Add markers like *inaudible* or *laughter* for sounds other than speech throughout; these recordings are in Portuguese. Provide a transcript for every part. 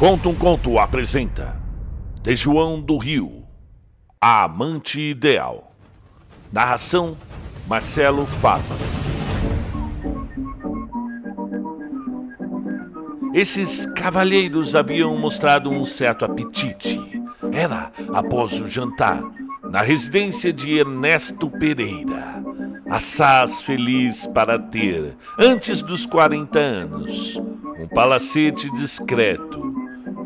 Conta um Conto apresenta De João do Rio A Amante Ideal Narração Marcelo Fava Esses cavalheiros haviam mostrado um certo apetite. Era após o jantar, na residência de Ernesto Pereira. Assaz feliz para ter, antes dos 40 anos, um palacete discreto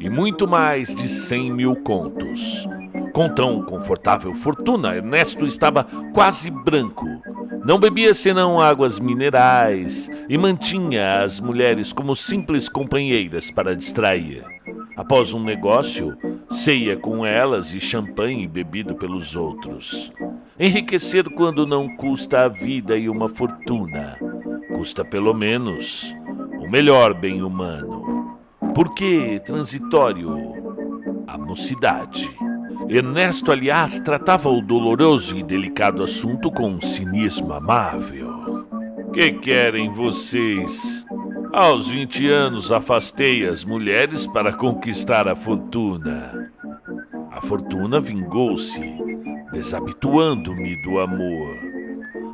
e muito mais de 100 mil contos. Com tão confortável fortuna, Ernesto estava quase branco. Não bebia senão águas minerais e mantinha as mulheres como simples companheiras para distrair. Após um negócio, ceia com elas e champanhe bebido pelos outros. Enriquecer quando não custa a vida e uma fortuna, custa pelo menos o melhor bem humano. Porque transitório a mocidade. Ernesto, aliás, tratava o doloroso e delicado assunto com um cinismo amável. Que querem vocês? Aos 20 anos afastei as mulheres para conquistar a fortuna. A fortuna vingou-se, desabituando-me do amor.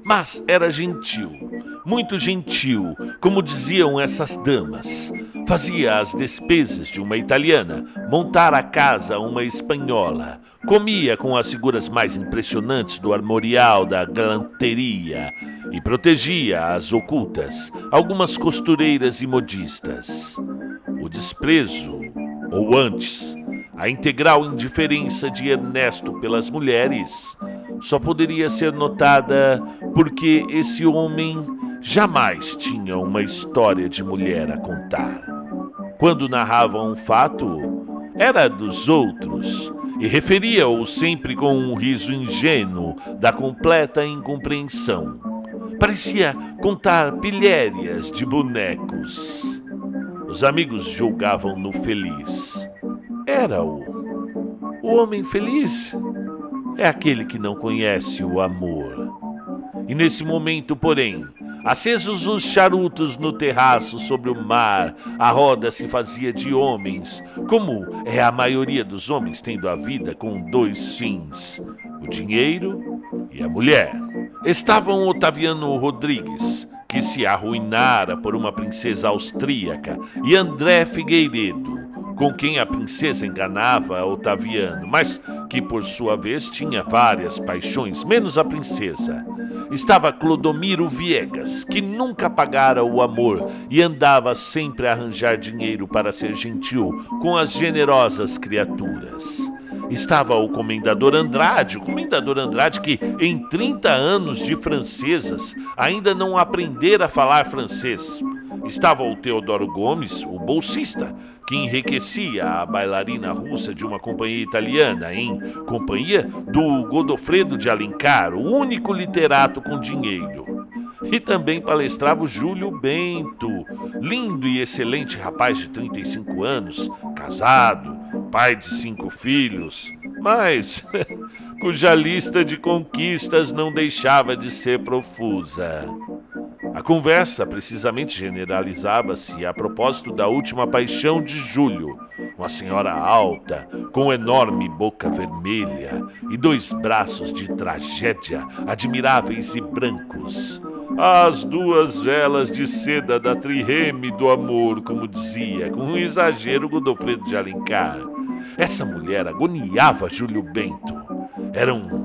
Mas era gentil, muito gentil, como diziam essas damas. Fazia as despesas de uma italiana, montar a casa uma espanhola, comia com as figuras mais impressionantes do armorial da galanteria e protegia as ocultas, algumas costureiras e modistas. O desprezo, ou antes, a integral indiferença de Ernesto pelas mulheres, só poderia ser notada porque esse homem jamais tinha uma história de mulher a contar. Quando narrava um fato, era dos outros e referia-o sempre com um riso ingênuo da completa incompreensão. Parecia contar pilhérias de bonecos. Os amigos julgavam-no feliz. Era-o. O homem feliz é aquele que não conhece o amor. E nesse momento, porém, Acesos os charutos no terraço sobre o mar, a roda se fazia de homens, como é a maioria dos homens tendo a vida com dois fins: o dinheiro e a mulher. Estavam Otaviano Rodrigues, que se arruinara por uma princesa austríaca, e André Figueiredo, com quem a princesa enganava Otaviano, mas que por sua vez tinha várias paixões, menos a princesa. Estava Clodomiro Viegas, que nunca pagara o amor e andava sempre a arranjar dinheiro para ser gentil com as generosas criaturas estava o comendador Andrade, o comendador Andrade que em 30 anos de francesas ainda não aprendera a falar francês. Estava o Teodoro Gomes, o bolsista, que enriquecia a bailarina russa de uma companhia italiana em companhia do Godofredo de Alencar, o único literato com dinheiro. E também palestrava o Júlio Bento, lindo e excelente rapaz de 35 anos, casado, pai de cinco filhos, mas *laughs* cuja lista de conquistas não deixava de ser profusa. A conversa precisamente generalizava-se a propósito da última paixão de Júlio, uma senhora alta, com enorme boca vermelha e dois braços de tragédia admiráveis e brancos. As duas velas de seda da trireme do amor, como dizia, com um exagero Godofredo de Alencar. Essa mulher agoniava Júlio Bento. Eram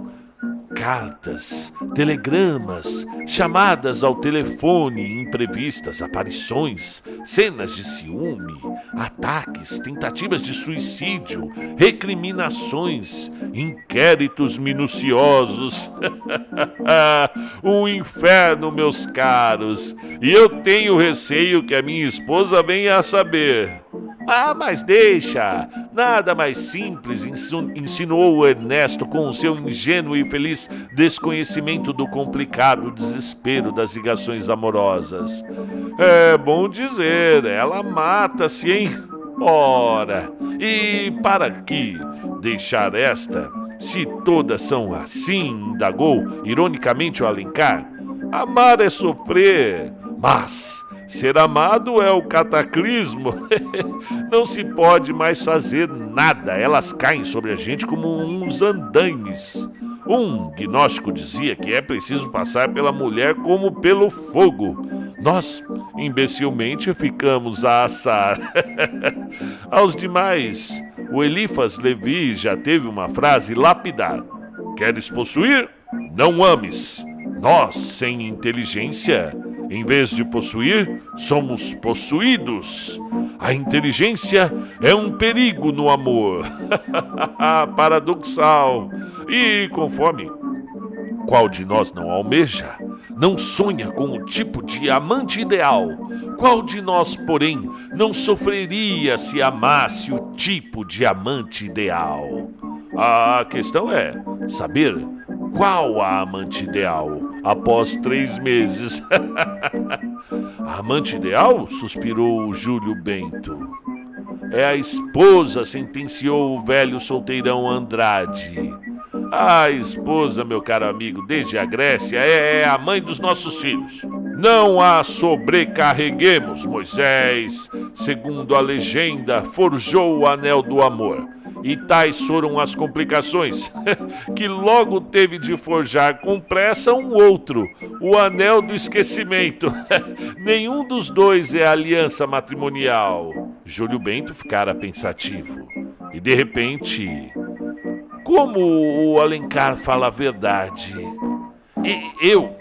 cartas, telegramas, chamadas ao telefone, imprevistas, aparições, cenas de ciúme, ataques, tentativas de suicídio, recriminações, inquéritos minuciosos. *laughs* um inferno, meus caros, e eu tenho receio que a minha esposa venha a saber. Ah, mas deixa! Nada mais simples, insinuou Ernesto com o seu ingênuo e feliz desconhecimento do complicado desespero das ligações amorosas. É bom dizer, ela mata-se, hein? Ora, e para que deixar esta, se todas são assim, indagou ironicamente o Alencar? Amar é sofrer, mas Ser amado é o cataclismo. *laughs* Não se pode mais fazer nada. Elas caem sobre a gente como uns andaimes. Um gnóstico dizia que é preciso passar pela mulher como pelo fogo. Nós, imbecilmente, ficamos a assar. *laughs* Aos demais, o Elifas Levi já teve uma frase lapidar: Queres possuir? Não ames. Nós, sem inteligência, em vez de possuir, somos possuídos. A inteligência é um perigo no amor. *laughs* Paradoxal. E conforme qual de nós não almeja, não sonha com o tipo de amante ideal? Qual de nós, porém, não sofreria se amasse o tipo de amante ideal? A questão é saber qual a amante ideal após três meses. *laughs* amante ideal? suspirou Júlio Bento. É a esposa, sentenciou o velho solteirão Andrade. A esposa, meu caro amigo, desde a Grécia, é a mãe dos nossos filhos. Não a sobrecarreguemos, Moisés, segundo a legenda, forjou o anel do amor. E tais foram as complicações, *laughs* que logo teve de forjar com pressa um outro, o anel do esquecimento. *laughs* Nenhum dos dois é aliança matrimonial. Júlio Bento ficara pensativo. E de repente, como o Alencar fala a verdade, eu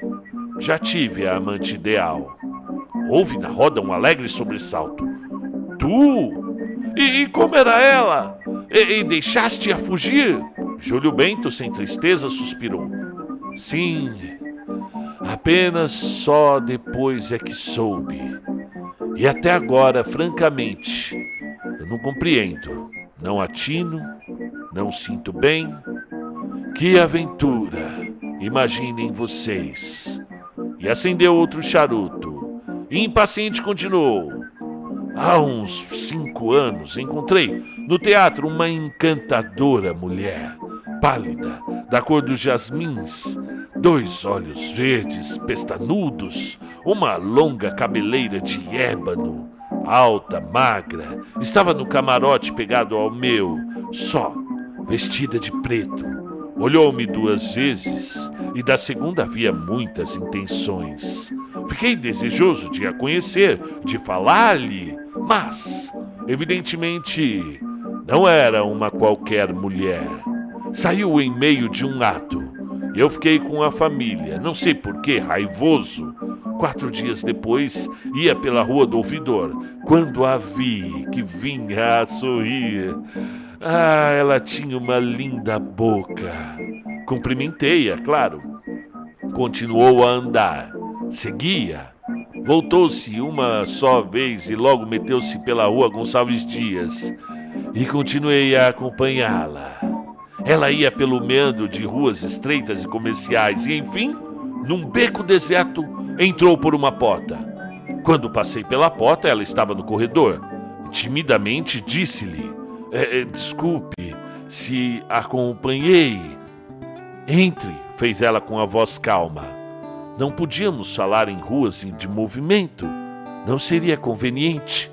já tive a amante ideal. Houve na roda um alegre sobressalto. Tu? E, e como era ela? E, e deixaste-a fugir? Júlio Bento, sem tristeza, suspirou. Sim, apenas só depois é que soube. E até agora, francamente, eu não compreendo. Não atino, não sinto bem. Que aventura! Imaginem vocês. E acendeu outro charuto. impaciente continuou. Há uns cinco anos encontrei no teatro uma encantadora mulher, pálida, da cor dos jasmins, dois olhos verdes, pestanudos, uma longa cabeleira de ébano, alta, magra, estava no camarote pegado ao meu, só, vestida de preto. Olhou-me duas vezes e da segunda havia muitas intenções. Fiquei desejoso de a conhecer, de falar-lhe, mas, evidentemente, não era uma qualquer mulher. Saiu em meio de um ato. Eu fiquei com a família, não sei porquê, raivoso. Quatro dias depois, ia pela rua do ouvidor, quando a vi que vinha a sorrir. Ah, ela tinha uma linda boca. Cumprimentei-a, claro. Continuou a andar. Seguia. Voltou-se uma só vez e logo meteu-se pela rua Gonçalves Dias. E continuei a acompanhá-la. Ela ia pelo meandro de ruas estreitas e comerciais e, enfim, num beco deserto, entrou por uma porta. Quando passei pela porta, ela estava no corredor. Timidamente disse-lhe: é, é, Desculpe se acompanhei. Entre, fez ela com a voz calma. Não podíamos falar em ruas de movimento. Não seria conveniente,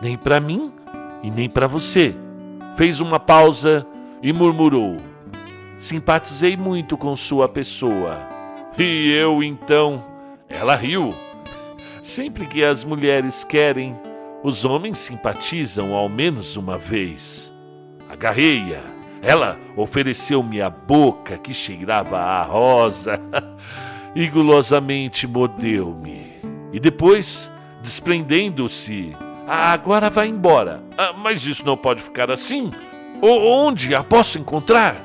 nem para mim e nem para você. Fez uma pausa e murmurou: Simpatizei muito com sua pessoa. E eu então. Ela riu. Sempre que as mulheres querem, os homens simpatizam ao menos uma vez. Agarrei-a. Ela ofereceu-me a boca que cheirava a rosa. *laughs* e gulosamente mordeu-me. E depois, desprendendo-se, ah, agora vai embora. Ah, mas isso não pode ficar assim. O onde a posso encontrar?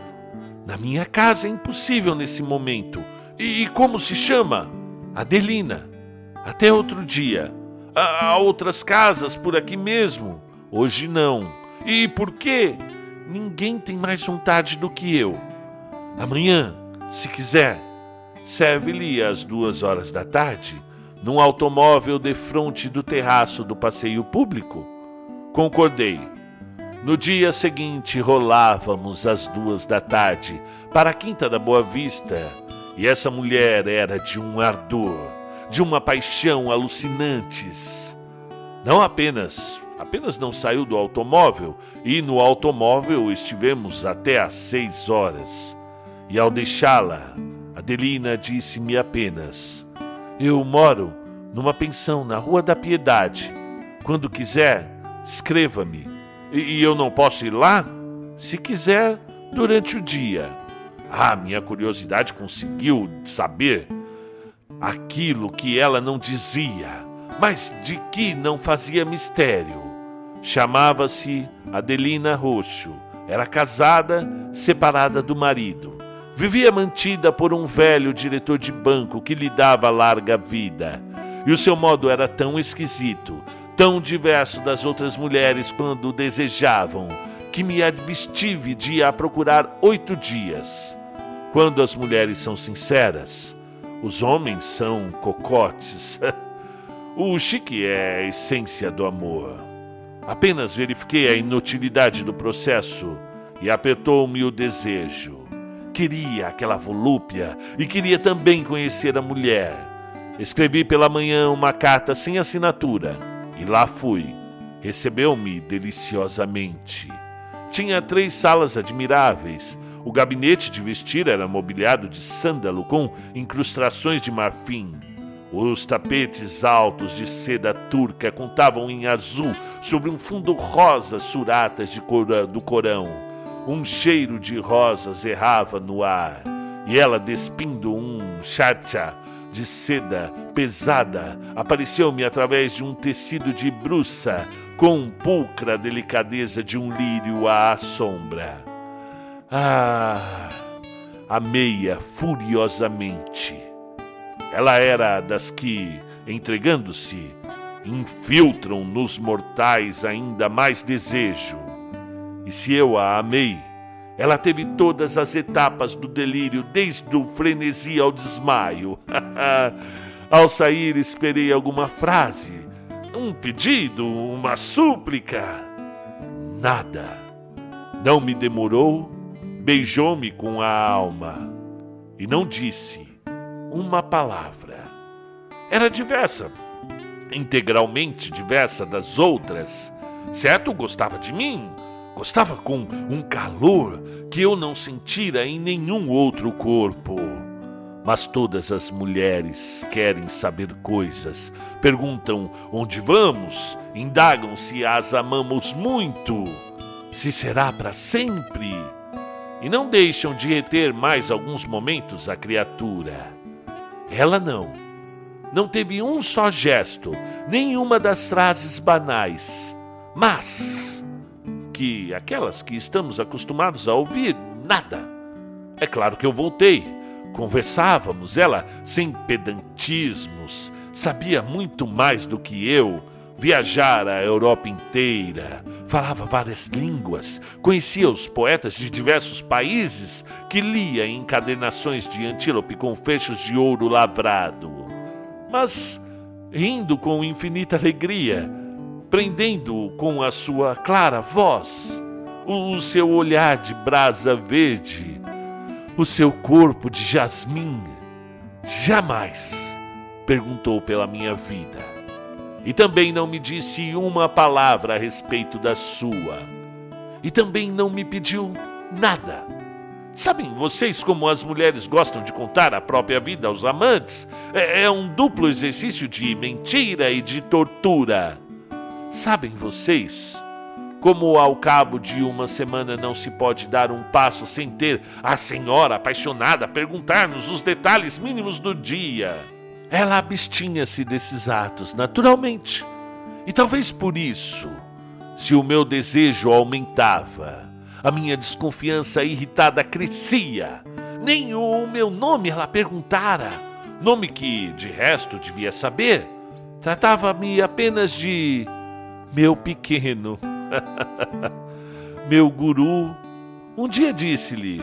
Na minha casa é impossível nesse momento. E, e como se chama? Adelina. Até outro dia. Há, há outras casas por aqui mesmo. Hoje não. E por quê? Ninguém tem mais vontade do que eu. Amanhã, se quiser, serve-lhe às duas horas da tarde, num automóvel de frente do terraço do passeio público? Concordei. No dia seguinte, rolávamos às duas da tarde para a Quinta da Boa Vista, e essa mulher era de um ardor. de uma paixão alucinantes. Não apenas, apenas não saiu do automóvel, e no automóvel estivemos até às seis horas. E ao deixá-la, Adelina disse-me apenas: Eu moro numa pensão na Rua da Piedade. Quando quiser, escreva-me. E, e eu não posso ir lá? Se quiser, durante o dia. Ah, minha curiosidade conseguiu saber aquilo que ela não dizia, mas de que não fazia mistério. Chamava-se Adelina Roxo. Era casada, separada do marido. Vivia mantida por um velho diretor de banco que lhe dava larga vida. E o seu modo era tão esquisito, tão diverso das outras mulheres quando desejavam, que me abstive de a procurar oito dias. Quando as mulheres são sinceras, os homens são cocotes. *laughs* o chique é a essência do amor. Apenas verifiquei a inutilidade do processo e apertou-me o desejo. Queria aquela volúpia e queria também conhecer a mulher. Escrevi pela manhã uma carta sem assinatura e lá fui. Recebeu-me deliciosamente. Tinha três salas admiráveis. O gabinete de vestir era mobiliado de sândalo com incrustações de marfim. Os tapetes altos de seda turca contavam em azul sobre um fundo rosa suratas de cor, do Corão. Um cheiro de rosas errava no ar, e ela, despindo um chacha de seda pesada, apareceu-me através de um tecido de bruça com pulcra delicadeza de um lírio à sombra. Ah, amei-a furiosamente. Ela era das que, entregando-se, infiltram nos mortais ainda mais desejo. E se eu a amei, ela teve todas as etapas do delírio, desde o frenesi ao desmaio. *laughs* ao sair, esperei alguma frase um pedido, uma súplica. Nada. Não me demorou, beijou-me com a alma e não disse uma palavra. Era diversa, integralmente diversa das outras. Certo, gostava de mim, gostava com um calor que eu não sentira em nenhum outro corpo. Mas todas as mulheres querem saber coisas, perguntam onde vamos, indagam se as amamos muito, se será para sempre, e não deixam de reter mais alguns momentos a criatura. Ela não. Não teve um só gesto, nenhuma das frases banais, mas que aquelas que estamos acostumados a ouvir, nada. É claro que eu voltei Conversávamos, ela, sem pedantismos, sabia muito mais do que eu, viajara a Europa inteira, falava várias línguas, conhecia os poetas de diversos países que lia encadernações de antílope com fechos de ouro lavrado. Mas, rindo com infinita alegria, prendendo com a sua clara voz, o seu olhar de brasa verde, o seu corpo de jasmim jamais perguntou pela minha vida. E também não me disse uma palavra a respeito da sua. E também não me pediu nada. Sabem vocês como as mulheres gostam de contar a própria vida aos amantes? É, é um duplo exercício de mentira e de tortura. Sabem vocês como ao cabo de uma semana não se pode dar um passo sem ter a senhora apaixonada perguntar-nos os detalhes mínimos do dia. Ela abstinha-se desses atos, naturalmente. E talvez por isso, se o meu desejo aumentava, a minha desconfiança irritada crescia. Nem o meu nome ela perguntara, nome que, de resto, devia saber. Tratava-me apenas de meu pequeno. meu guru um dia disse-lhe: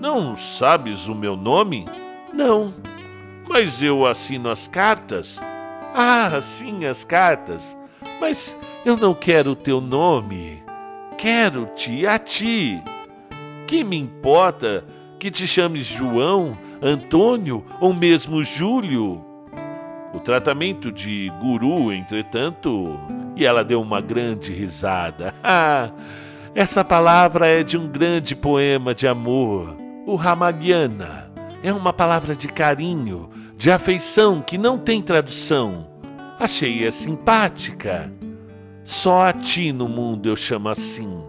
Não sabes o meu nome? Não. Mas eu assino as cartas. Ah, sim, as cartas. Mas eu não quero o teu nome. Quero-te a ti. Que me importa que te chames João, Antônio ou mesmo Júlio? o tratamento de guru, entretanto, e ela deu uma grande risada. *laughs* Ah, essa palavra é de um grande poema de amor, o Ramayana. É uma palavra de carinho, de afeição que não tem tradução. Achei-a simpática. Só a ti no mundo eu chamo assim,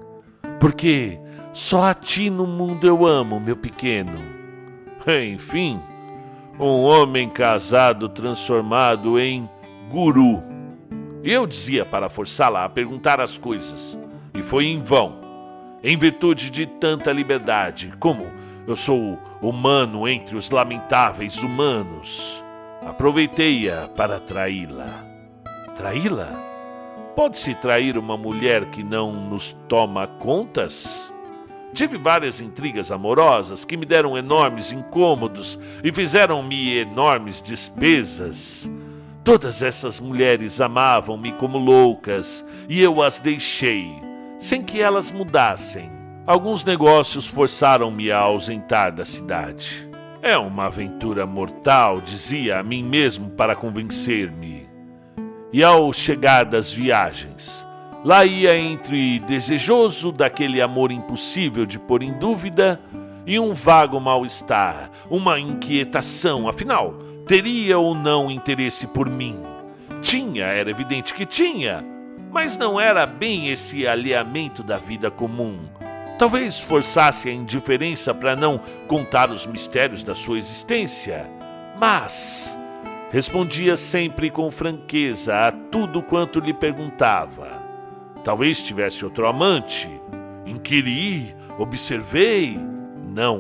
porque só a ti no mundo eu amo, meu pequeno. *laughs* Enfim, um homem casado transformado em guru. Eu dizia para forçá-la a perguntar as coisas, e foi em vão. Em virtude de tanta liberdade, como eu sou humano entre os lamentáveis humanos, aproveitei-a para traí-la. Traí-la? Pode-se trair uma mulher que não nos toma contas? Tive várias intrigas amorosas que me deram enormes incômodos e fizeram-me enormes despesas. Todas essas mulheres amavam-me como loucas e eu as deixei, sem que elas mudassem. Alguns negócios forçaram-me a ausentar da cidade. É uma aventura mortal, dizia a mim mesmo para convencer-me. E ao chegar das viagens, lá ia entre desejoso daquele amor impossível de pôr em dúvida e um vago mal-estar, uma inquietação, afinal, teria ou não interesse por mim? Tinha, era evidente que tinha, mas não era bem esse alinhamento da vida comum. Talvez forçasse a indiferença para não contar os mistérios da sua existência. Mas Respondia sempre com franqueza a tudo quanto lhe perguntava. Talvez tivesse outro amante. Inquiri, observei. Não.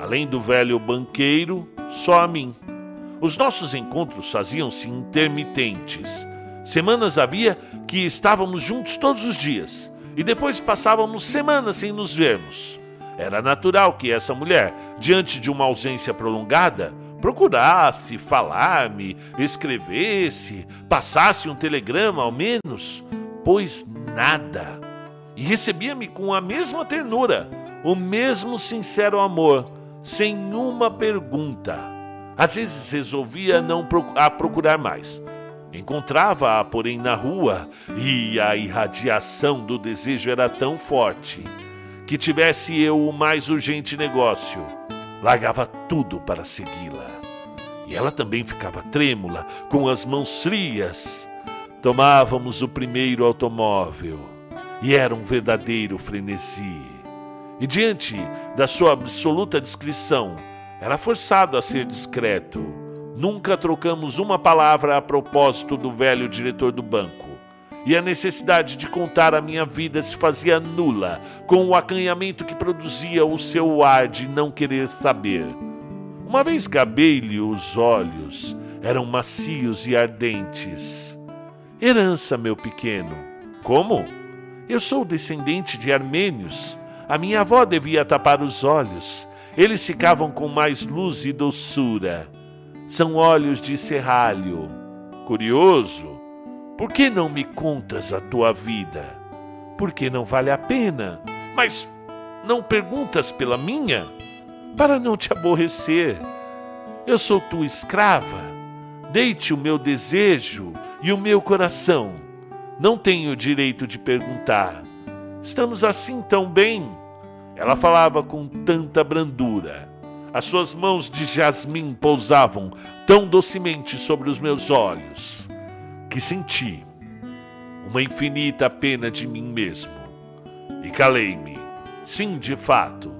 Além do velho banqueiro, só a mim. Os nossos encontros faziam-se intermitentes. Semanas havia que estávamos juntos todos os dias e depois passávamos semanas sem nos vermos. Era natural que essa mulher, diante de uma ausência prolongada, procurasse falar-me, escrevesse, passasse um telegrama ao menos, pois nada. E recebia-me com a mesma ternura, o mesmo sincero amor, sem uma pergunta. Às vezes resolvia não a procurar mais. Encontrava-a, porém, na rua, e a irradiação do desejo era tão forte que tivesse eu o mais urgente negócio largava tudo para segui-la. E ela também ficava trêmula, com as mãos frias. Tomávamos o primeiro automóvel e era um verdadeiro frenesi. E diante da sua absoluta discrição, era forçado a ser discreto. Nunca trocamos uma palavra a propósito do velho diretor do banco e a necessidade de contar a minha vida se fazia nula com o acanhamento que produzia o seu ar de não querer saber. Uma vez gabei-lhe os olhos, eram macios e ardentes. Herança, meu pequeno. Como? Eu sou descendente de armênios. A minha avó devia tapar os olhos. Eles ficavam com mais luz e doçura. São olhos de serralho. Curioso, por que não me contas a tua vida? Porque não vale a pena. Mas não perguntas pela minha? Para não te aborrecer. Eu sou tua escrava. Deite o meu desejo e o meu coração. Não tenho direito de perguntar. Estamos assim tão bem? Ela falava com tanta brandura. As suas mãos de jasmim pousavam tão docemente sobre os meus olhos que senti uma infinita pena de mim mesmo e calei-me. Sim, de fato.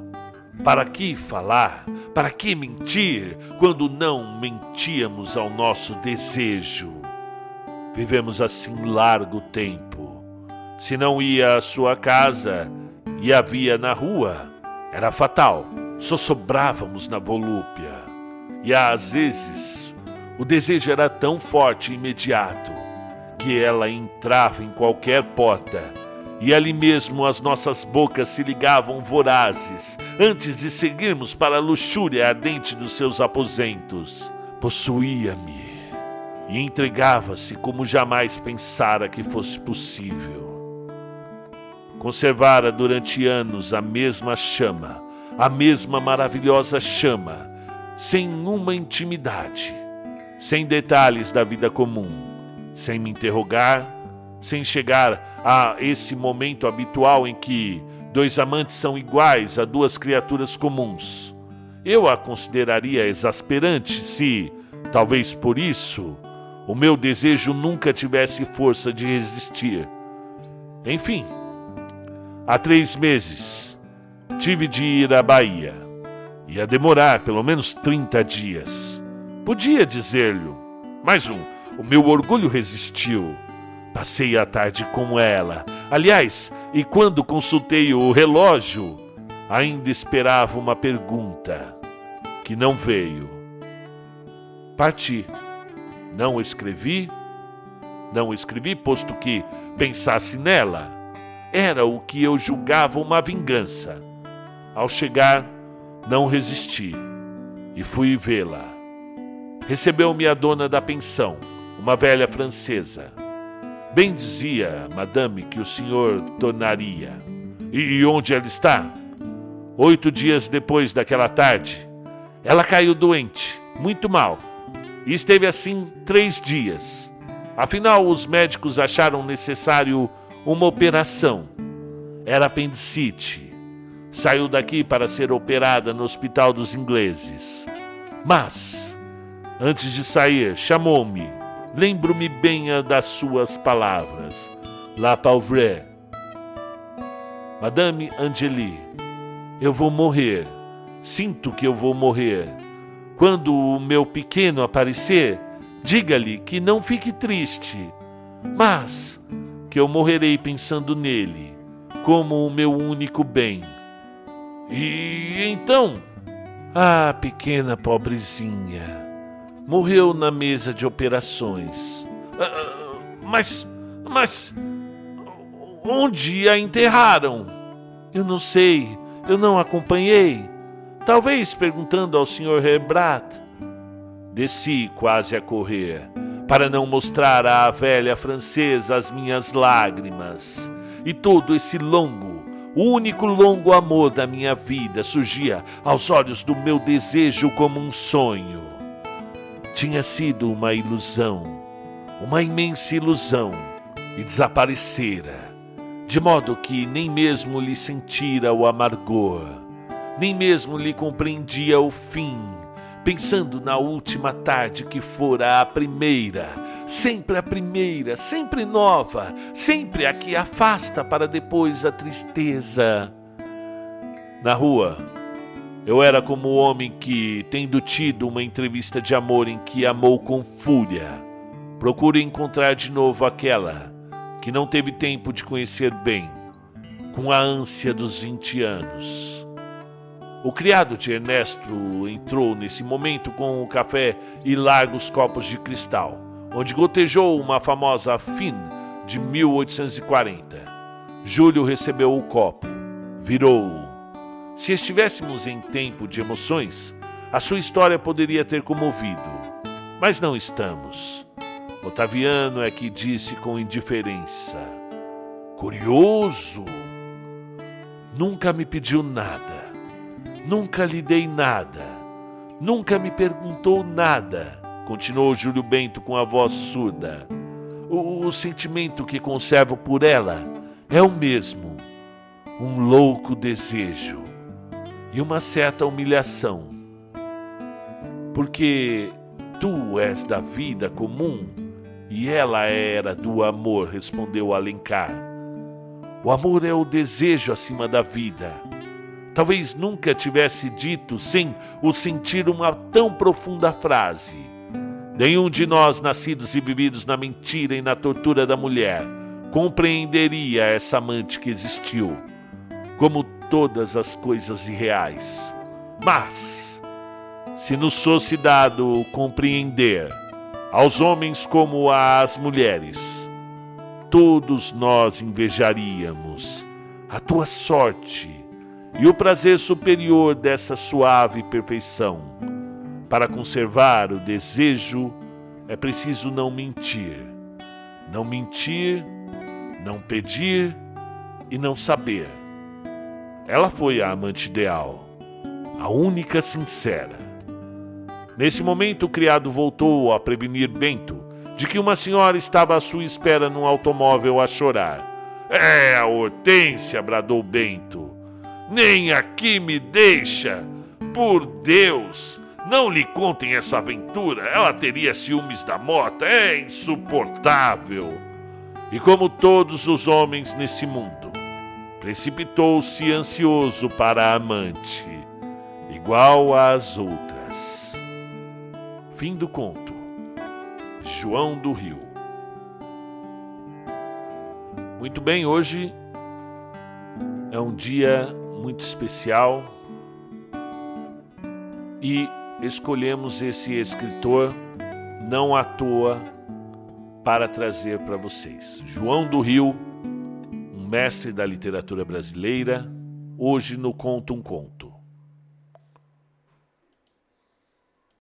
Para que falar? Para que mentir quando não mentíamos ao nosso desejo? Vivemos assim largo tempo. Se não ia à sua casa e havia na rua, era fatal. Só sobrávamos na volúpia. E às vezes o desejo era tão forte e imediato que ela entrava em qualquer porta, e ali mesmo as nossas bocas se ligavam vorazes, antes de seguirmos para a luxúria ardente dos seus aposentos. Possuía-me e entregava-se como jamais pensara que fosse possível. Conservara durante anos a mesma chama, a mesma maravilhosa chama, sem uma intimidade sem detalhes da vida comum, sem me interrogar, sem chegar a esse momento habitual em que dois amantes são iguais a duas criaturas comuns. Eu a consideraria exasperante se, talvez por isso, o meu desejo nunca tivesse força de resistir. Enfim, há três meses tive de ir à Bahia. Ia demorar pelo menos 30 dias. Podia dizer-lhe, mas um, o meu orgulho resistiu. Passei a tarde com ela. Aliás, e quando consultei o relógio, ainda esperava uma pergunta que não veio. Parti. Não escrevi, não escrevi, posto que pensasse nela. Era o que eu julgava uma vingança. Ao chegar, não resisti e fui vê-la. Recebeu-me a dona da pensão, uma velha francesa. Bem dizia madame que o senhor tornaria. E, onde ela está? Oito dias depois daquela tarde, ela caiu doente, muito mal e esteve assim três dias. Afinal, os médicos acharam necessário uma operação. Era apendicite. Saiu daqui para ser operada no Hospital dos Ingleses. Mas, antes de sair, chamou-me. Lembro-me bem das suas palavras. La pauvre. Madame Angeli, eu vou morrer. Sinto que eu vou morrer. Quando o meu pequeno aparecer, diga-lhe que não fique triste, mas que eu morrerei pensando nele como o meu único bem. E então, a pequena pobrezinha morreu na mesa de operações. Ah, mas, mas, onde a enterraram? Eu não sei, eu não acompanhei. Talvez perguntando ao Sr. Rebrat. Desci quase a correr, para não mostrar à velha francesa as minhas lágrimas. E todo esse longo, o único longo amor da minha vida surgia aos olhos do meu desejo como um sonho. Tinha sido uma ilusão, uma imensa ilusão, e desaparecera, de modo que nem mesmo lhe sentira o amargor nem mesmo lhe compreendia o fim, pensando na última tarde que fora a primeira, sempre a primeira, sempre nova, sempre a que afasta para depois a tristeza. Na rua, eu era como o homem que, tendo tido uma entrevista de amor em que amou com fúria, procura encontrar de novo aquela que não teve tempo de conhecer bem, com a ânsia dos 20 anos. O criado de Ernesto entrou nesse momento com o café e largos copos de cristal, onde gotejou uma famosa Fin de 1840. Júlio recebeu o copo, virou-o. Se estivéssemos em tempo de emoções, a sua história poderia ter comovido, mas não estamos. Otaviano é que disse com indiferença: Curioso! Nunca me pediu nada Nunca lhe dei nada. Nunca me perguntou nada. Continuou Júlio Bento com a voz surda. O, o sentimento que conservo por ela é o mesmo. Um louco desejo e uma certa humilhação. Porque tu és da vida comum e ela era do amor, respondeu Alencar. O amor é o desejo acima da vida Talvez nunca tivesse dito sem o sentir uma tão profunda frase. Nenhum de nós, nascidos e vividos na mentira e na tortura da mulher, compreenderia essa amante que existiu, como todas as coisas irreais. Mas, se nos fosse dado compreender, aos homens como às mulheres, todos nós invejaríamos a tua sorte e o prazer superior dessa suave perfeição. Para conservar o desejo, é preciso não mentir. Não mentir, não pedir e não saber. Ela foi a amante ideal, a única sincera. Nesse momento, o criado voltou a prevenir Bento de que uma senhora estava à sua espera num automóvel a chorar. É a Hortência, bradou Bento. Nem aqui me deixa. Por Deus, não lhe contem essa aventura. Ela teria ciúmes da mota. É insuportável. E como todos os homens nesse mundo, precipitou-se ansioso para a amante, igual às outras. Fim do conto. João do Rio. Muito bem, hoje é um dia muito especial e escolhemos esse escritor não à toa para trazer para vocês. João do Rio, um mestre da literatura brasileira, hoje no Conto um Conto.